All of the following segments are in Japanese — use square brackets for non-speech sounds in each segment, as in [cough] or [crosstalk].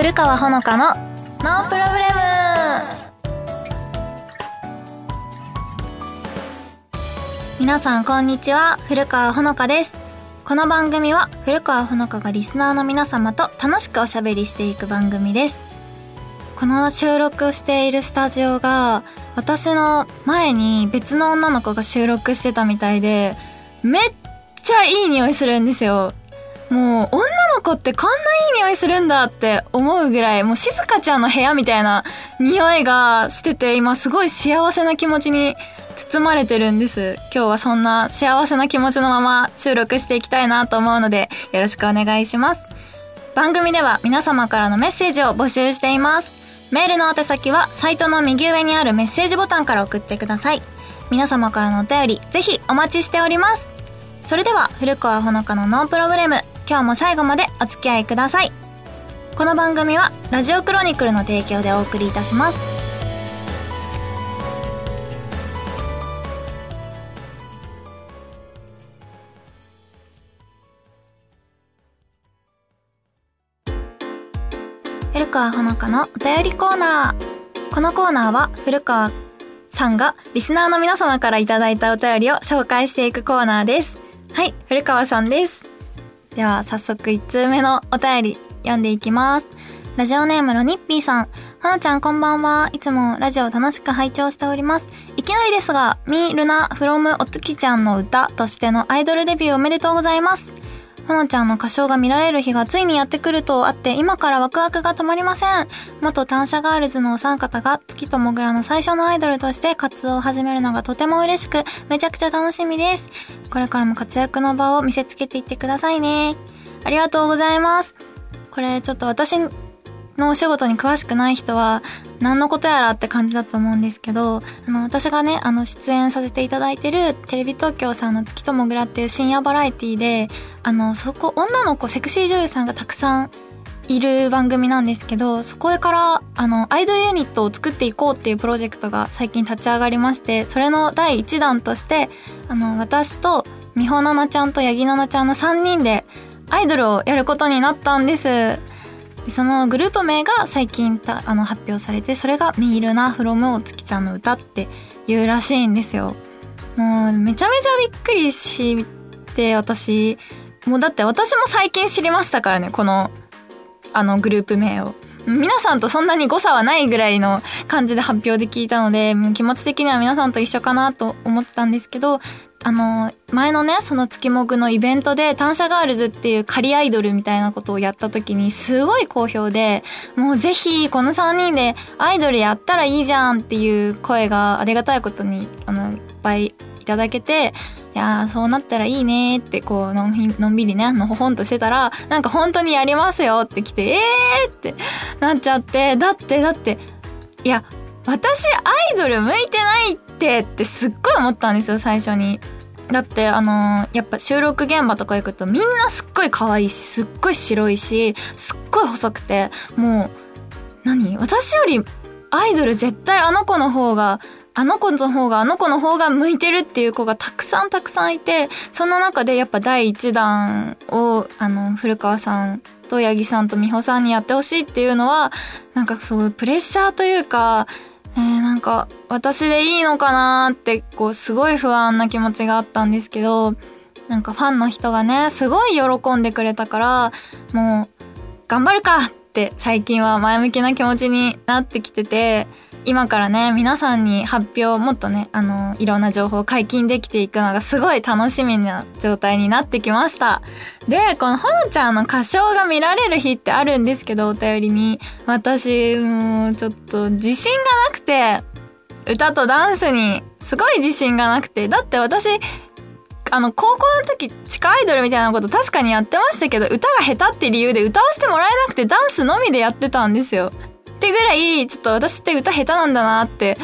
古川ほのかのノープロブレム。皆さんこんにちは。古川ほのかです。この番組は古川ほのかがリスナーの皆様と楽しくおしゃべりしていく番組です。この収録しているスタジオが私の前に別の女の子が収録してたみたいでめっちゃいい匂いするんですよ。もう女の子ってこんないい匂いするんだって思うぐらい、もう静香ちゃんの部屋みたいな匂いがしてて、今すごい幸せな気持ちに包まれてるんです。今日はそんな幸せな気持ちのまま収録していきたいなと思うので、よろしくお願いします。番組では皆様からのメッセージを募集しています。メールの宛先はサイトの右上にあるメッセージボタンから送ってください。皆様からのお便り、ぜひお待ちしております。それでは、古川ほのかのノープロブレム、今日も最後までお付き合いください。この番組は、ラジオクロニクルの提供でお送りいたします。古川ほのかのお便りコーナー。このコーナーは、古川さんがリスナーの皆様からいただいたお便りを紹介していくコーナーです。はい、古川さんです。では、早速1通目のお便り読んでいきます。ラジオネームのニッピーさん。はなちゃんこんばんは。いつもラジオ楽しく拝聴しております。いきなりですが、ミールナフロムおつきちゃんの歌としてのアイドルデビューおめでとうございます。ほのちゃんの歌唱が見られる日がついにやってくるとあって、今からワクワクが止まりません。元単車ガールズのお三方が月ともぐらの最初のアイドルとして活動を始めるのがとても嬉しく、めちゃくちゃ楽しみです。これからも活躍の場を見せつけていってくださいね。ありがとうございます。これちょっと私のお仕事に詳しくない人は、何のことやらって感じだと思うんですけど、あの、私がね、あの、出演させていただいてる、テレビ東京さんの月ともぐらっていう深夜バラエティで、あの、そこ、女の子、セクシー女優さんがたくさんいる番組なんですけど、そこから、あの、アイドルユニットを作っていこうっていうプロジェクトが最近立ち上がりまして、それの第1弾として、あの、私と、美穂奈々ちゃんと八木奈々ちゃんの3人で、アイドルをやることになったんです。そのグループ名が最近あの発表されて、それがミールナフロムお月ちゃんの歌っていうらしいんですよ。もうめちゃめちゃびっくりして、私、もうだって私も最近知りましたからね、この、あのグループ名を。皆さんとそんなに誤差はないぐらいの感じで発表で聞いたので、気持ち的には皆さんと一緒かなと思ってたんですけど、あの、前のね、その月目のイベントで、単車ガールズっていう仮アイドルみたいなことをやった時に、すごい好評で、もうぜひ、この3人でアイドルやったらいいじゃんっていう声がありがたいことに、あの、いっぱいいただけて、いやー、そうなったらいいねーって、こう、のんのんびりね、のほほんとしてたら、なんか本当にやりますよって来て、えーってなっちゃって、だって、だって、いや、私アイドル向いてないってってすっごい思ったんですよ、最初に。だって、あのー、やっぱ収録現場とか行くとみんなすっごい可愛いし、すっごい白いし、すっごい細くて、もう、何？私よりアイドル絶対あの子の方が、あの子の方が、あの子の方が向いてるっていう子がたくさんたくさんいて、その中でやっぱ第一弾を、あの、古川さんと八木さんと美穂さんにやってほしいっていうのは、なんかそうプレッシャーというか、えー、なんか、私でいいのかなって、こう、すごい不安な気持ちがあったんですけど、なんかファンの人がね、すごい喜んでくれたから、もう、頑張るかって最近は前向きな気持ちになってきてて、今からね、皆さんに発表、もっとね、あの、いろんな情報を解禁できていくのがすごい楽しみな状態になってきました。で、このほのちゃんの歌唱が見られる日ってあるんですけど、お便りに。私、もう、ちょっと自信がなくて、歌とダンスに、すごい自信がなくて。だって私、あの、高校の時、地下アイドルみたいなこと確かにやってましたけど、歌が下手って理由で歌わせてもらえなくて、ダンスのみでやってたんですよ。ってぐらい、ちょっと私って歌下手なんだなって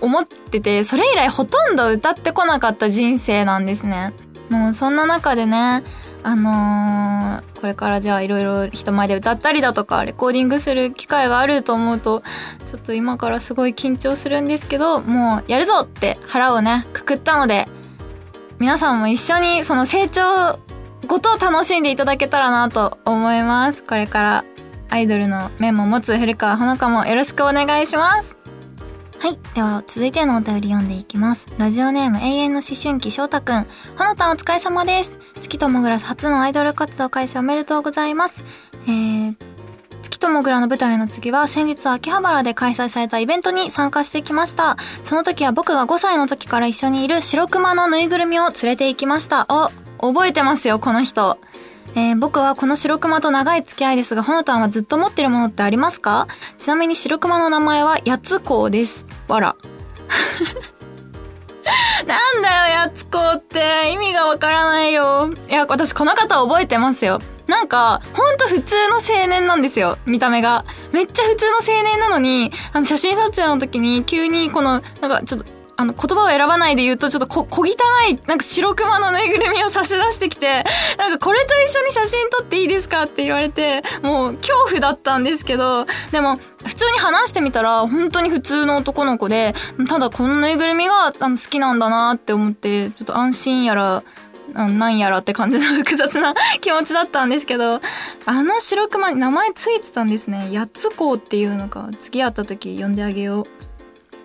思ってて、それ以来ほとんど歌ってこなかった人生なんですね。もうそんな中でね、あのー、これからじゃあいろいろ人前で歌ったりだとか、レコーディングする機会があると思うと、ちょっと今からすごい緊張するんですけど、もうやるぞって腹をね、くくったので、皆さんも一緒にその成長ごと楽しんでいただけたらなと思います。これからアイドルの面も持つ古川ほのかもよろしくお願いします。はい。では、続いてのお便り読んでいきます。ラジオネーム永遠の思春期翔太くん。ほのたんお疲れ様です。月ともぐら初のアイドル活動開始おめでとうございます。えー、月ともぐらの舞台の次は先日秋葉原で開催されたイベントに参加してきました。その時は僕が5歳の時から一緒にいる白熊のぬいぐるみを連れて行きました。お、覚えてますよ、この人。えー、僕はこの白熊と長い付き合いですが、ほのたんはずっと持ってるものってありますか？ちなみに白熊の名前はやつこうです。わら。[laughs] なんだよ、やつこうって。意味がわからないよ。いや、私この方覚えてますよ。なんか、ほんと普通の青年なんですよ、見た目が。めっちゃ普通の青年なのに、あの写真撮影の時に急にこの、なんかちょっと、あの、言葉を選ばないで言うと、ちょっとこ、小汚い、なんか白熊のぬいぐるみを差し出してきて、なんかこれと一緒に写真撮っていいですかって言われて、もう恐怖だったんですけど、でも、普通に話してみたら、本当に普通の男の子で、ただこのぬいぐるみがあの好きなんだなって思って、ちょっと安心やら、なんやらって感じの複雑な気持ちだったんですけど、あの白熊に名前ついてたんですね。やつこうっていうのか、次会った時呼んであげよう。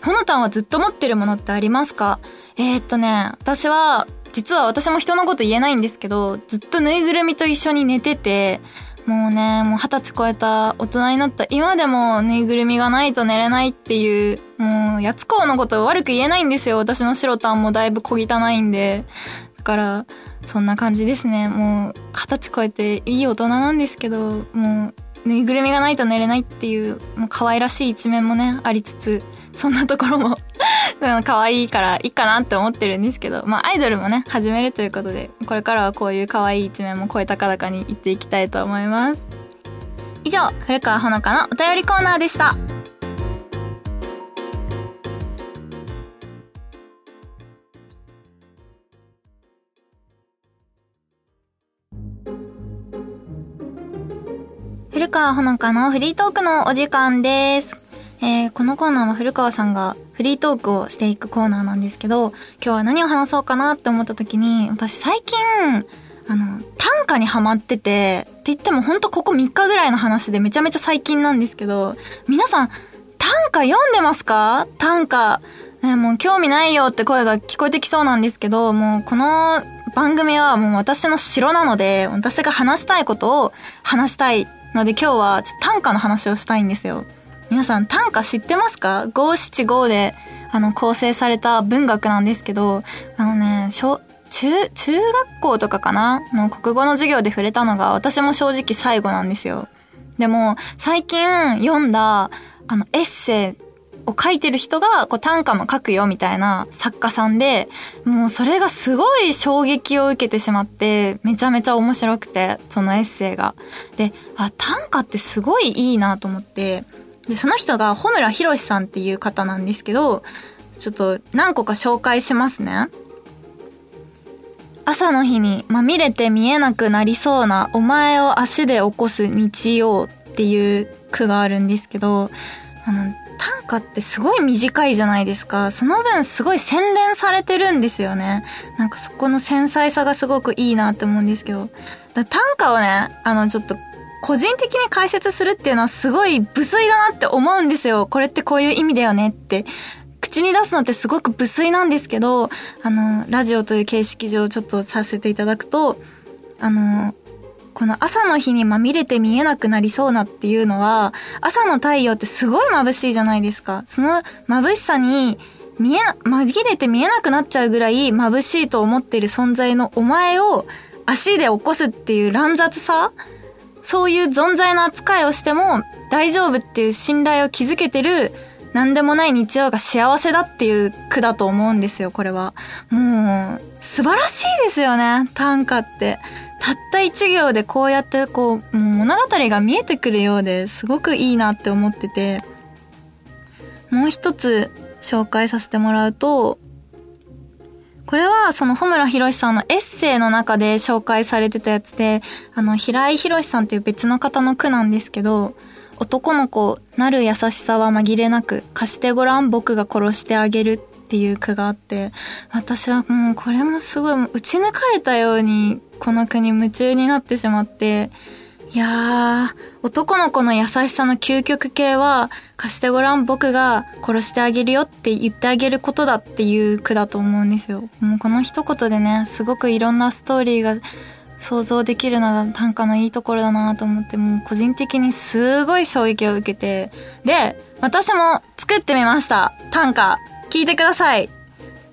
ほのたんはずっと持ってるものってありますか？えー、っとね、私は、実は私も人のこと言えないんですけど、ずっとぬいぐるみと一緒に寝てて、もうね、もう二十歳超えた大人になった今でもぬいぐるみがないと寝れないっていう、もう、やつこうのこと悪く言えないんですよ。私の白タンもだいぶ小汚いんで。だから、そんな感じですね。もう、二十歳超えていい大人なんですけど、もう、ぬいぐるみがないと寝れないっていう、もう可愛らしい一面もね、ありつつ、そんなところも [laughs] 可愛いからいいかなって思ってるんですけど、まあアイドルもね、始めるということで、これからはこういう可愛い一面も声高々に言っていきたいと思います。以上、古川ほのかのお便りコーナーでした。古川ほのかのフリートークのお時間です。えー、このコーナーは古川さんがフリートークをしていくコーナーなんですけど、今日は何を話そうかなって思った時に、私最近、あの、短歌にハマってて、って言ってもほんとここ3日ぐらいの話でめちゃめちゃ最近なんですけど、皆さん、短歌読んでますか？短歌。ね、もう興味ないよって声が聞こえてきそうなんですけど、もうこの番組はもう私の城なので、私が話したいことを話したいので今日は短歌の話をしたいんですよ。皆さん短歌知ってますか？五七五で、あの、構成された文学なんですけど、あのね、小、中、中学校とかかな？の国語の授業で触れたのが私も正直最後なんですよ。でも、最近読んだ、あの、エッセイを書いてる人が、こう短歌も書くよみたいな作家さんで、もうそれがすごい衝撃を受けてしまって、めちゃめちゃ面白くて、そのエッセイが。で、あ、短歌ってすごいいいなと思って、で、その人が穂村博さんっていう方なんですけど、ちょっと何個か紹介しますね。朝の日にまみれて見えなくなりそうなお前を足で起こす日曜っていう句があるんですけど、あの、短歌ってすごい短いじゃないですか。その分すごい洗練されてるんですよね。なんかそこの繊細さがすごくいいなって思うんですけど。短歌をね、あのちょっと個人的に解説するっていうのはすごい無粋だなって思うんですよ。これってこういう意味だよねって。口に出すのってすごく無粋なんですけど、あの、ラジオという形式上ちょっとさせていただくと、あの、この朝の日にまみれて見えなくなりそうなっていうのは、朝の太陽ってすごい眩しいじゃないですか。その眩しさに見えな、紛れて見えなくなっちゃうぐらい眩しいと思っている存在のお前を足で起こすっていう乱雑さそういう存在の扱いをしても大丈夫っていう信頼を築けてる何でもない日曜が幸せだっていう句だと思うんですよ、これは。もう、素晴らしいですよね、短歌って。たった一行でこうやってこう、もう物語が見えてくるようですごくいいなって思ってて、もう一つ紹介させてもらうと、これはその穂村博さんのエッセイの中で紹介されてたやつで、あの、平井博さんっていう別の方の句なんですけど、男の子なる優しさは紛れなく、貸してごらん僕が殺してあげるっていう句があって、私はもうこれもすごい打ち抜かれたようにこの句に夢中になってしまって、いやー、男の子の優しさの究極系は、貸してごらん僕が殺してあげるよって言ってあげることだっていう句だと思うんですよ。もうこの一言でね、すごくいろんなストーリーが想像できるのが短歌のいいところだなと思って、もう個人的にすごい衝撃を受けて、で、私も作ってみました。短歌。聞いてください。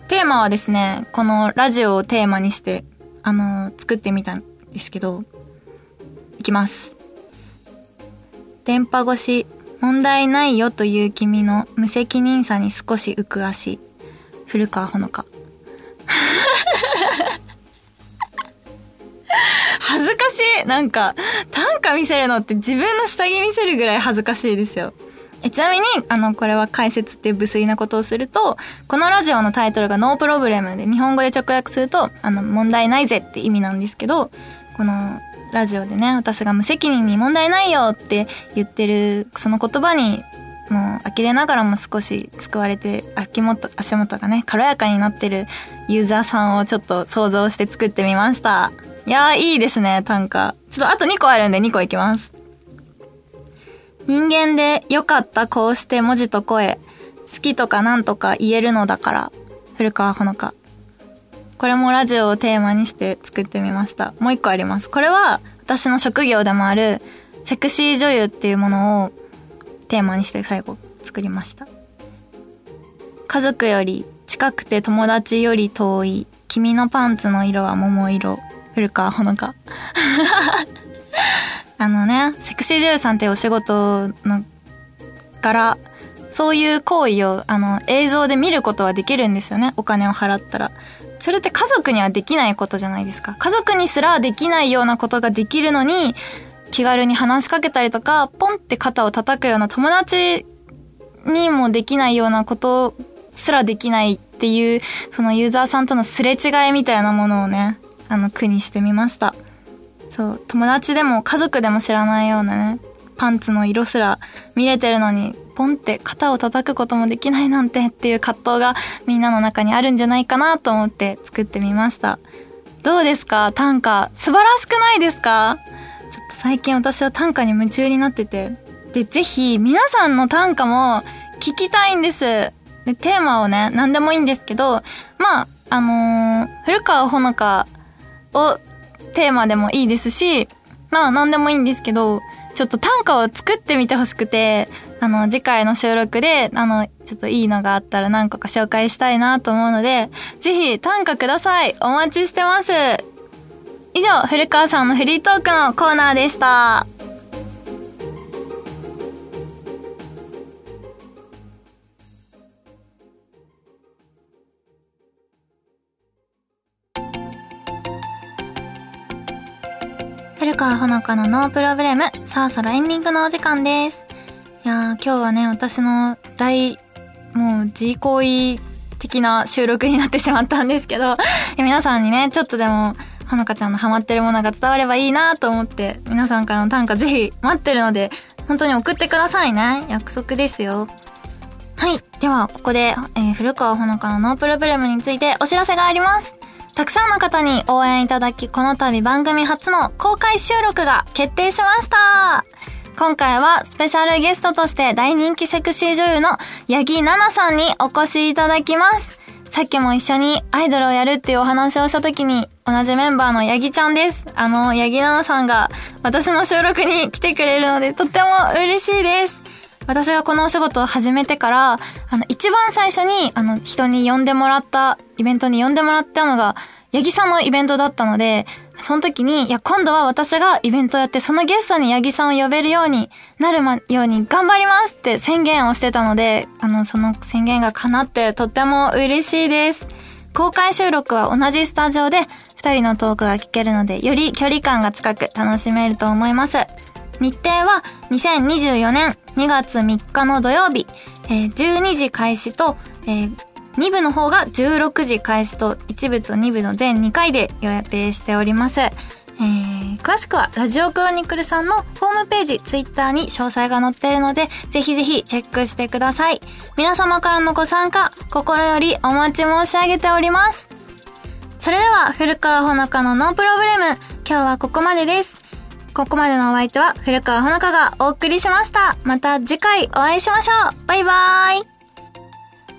テーマはですね、このラジオをテーマにして、あの、作ってみたんですけど、いきます。電波越し、問題ないよという君の無責任さに少し浮く足。古川ほのか。[laughs] 恥ずかしいなんか、短歌見せるのって自分の下着見せるぐらい恥ずかしいですよ。えちなみに、あの、これは解説っていう無粋なことをすると、このラジオのタイトルがノープロブレムで、日本語で直訳すると、あの、問題ないぜって意味なんですけど、この、ラジオでね、私が無責任に問題ないよって言ってる、その言葉に、もう、呆れながらも少し救われて、秋元、足元がね、軽やかになってるユーザーさんをちょっと想像して作ってみました。いやー、いいですね、短歌。ちょっとあと2個あるんで2個いきます。人間でよかったこうして文字と声、好きとかなんとか言えるのだから、古川ほのか。これもラジオをテーマにして作ってみました。もう一個あります。これは私の職業でもあるセクシー女優っていうものをテーマにして最後作りました。家族より近くて友達より遠い君のパンツの色は桃色古川ほのか。[laughs] あのね、セクシー女優さんってお仕事のから、そういう行為を、あの、映像で見ることはできるんですよね。お金を払ったら。それって家族にはできないことじゃないですか。家族にすらできないようなことができるのに、気軽に話しかけたりとか、ポンって肩を叩くような友達にもできないようなことすらできないっていう、そのユーザーさんとのすれ違いみたいなものをね、あの、句にしてみました。そう、友達でも家族でも知らないようなね、パンツの色すら見れてるのに、ポンって肩を叩くこともできないなんてっていう葛藤がみんなの中にあるんじゃないかなと思って作ってみました。どうですか？短歌。素晴らしくないですか？ちょっと最近私は短歌に夢中になってて。で、ぜひ皆さんの短歌も聞きたいんです。で、テーマをね、何でもいいんですけど、まあ、あのー、古川ほのかをテーマでもいいですし、まあ何でもいいんですけど、ちょっと短歌を作ってみてほしくて、あの、次回の収録で、あの、ちょっといいのがあったら何個か紹介したいなと思うので、ぜひ短歌ください。お待ちしてます。以上、古川さんのフリートークのコーナーでした。古川ほのかのノープロブレム。さあ、そろそろエンディングのお時間です。いや、今日はね、私の大、もう、自慰行為的な収録になってしまったんですけど、[laughs] 皆さんにね、ちょっとでも、ほのかちゃんのハマってるものが伝わればいいなと思って、皆さんからの短歌ぜひ待ってるので、本当に送ってくださいね。約束ですよ。はい。では、ここで、えー、古川ほのかのノープロブレムについてお知らせがあります。たくさんの方に応援いただき、この度番組初の公開収録が決定しました今回はスペシャルゲストとして大人気セクシー女優の八木奈々さんにお越しいただきます。さっきも一緒にアイドルをやるっていうお話をした時に同じメンバーの八木ちゃんです。あの、八木奈々さんが私の収録に来てくれるのでとっても嬉しいです。私がこのお仕事を始めてから、あの、一番最初に、あの、人に呼んでもらった、イベントに呼んでもらったのが、八木さんのイベントだったので、その時に、いや、今度は私がイベントをやって、そのゲストに八木さんを呼べるようになるま、ように頑張りますって宣言をしてたので、あの、その宣言が叶ってとっても嬉しいです。公開収録は同じスタジオで、二人のトークが聞けるので、より距離感が近く楽しめると思います。日程は2024年2月3日の土曜日、えー、12時開始と、2部の方が16時開始と1部と2部の全2回で予定しております。えー、詳しくはラジオクロニクルさんのホームページ、ツイッターに詳細が載っているので、ぜひぜひチェックしてください。皆様からのご参加、心よりお待ち申し上げております。それでは、古川ほのかのノープロブレム、今日はここまでです。ここまでのお相手は古川ほのかがお送りしました。また次回お会いしましょう。バイバーイ。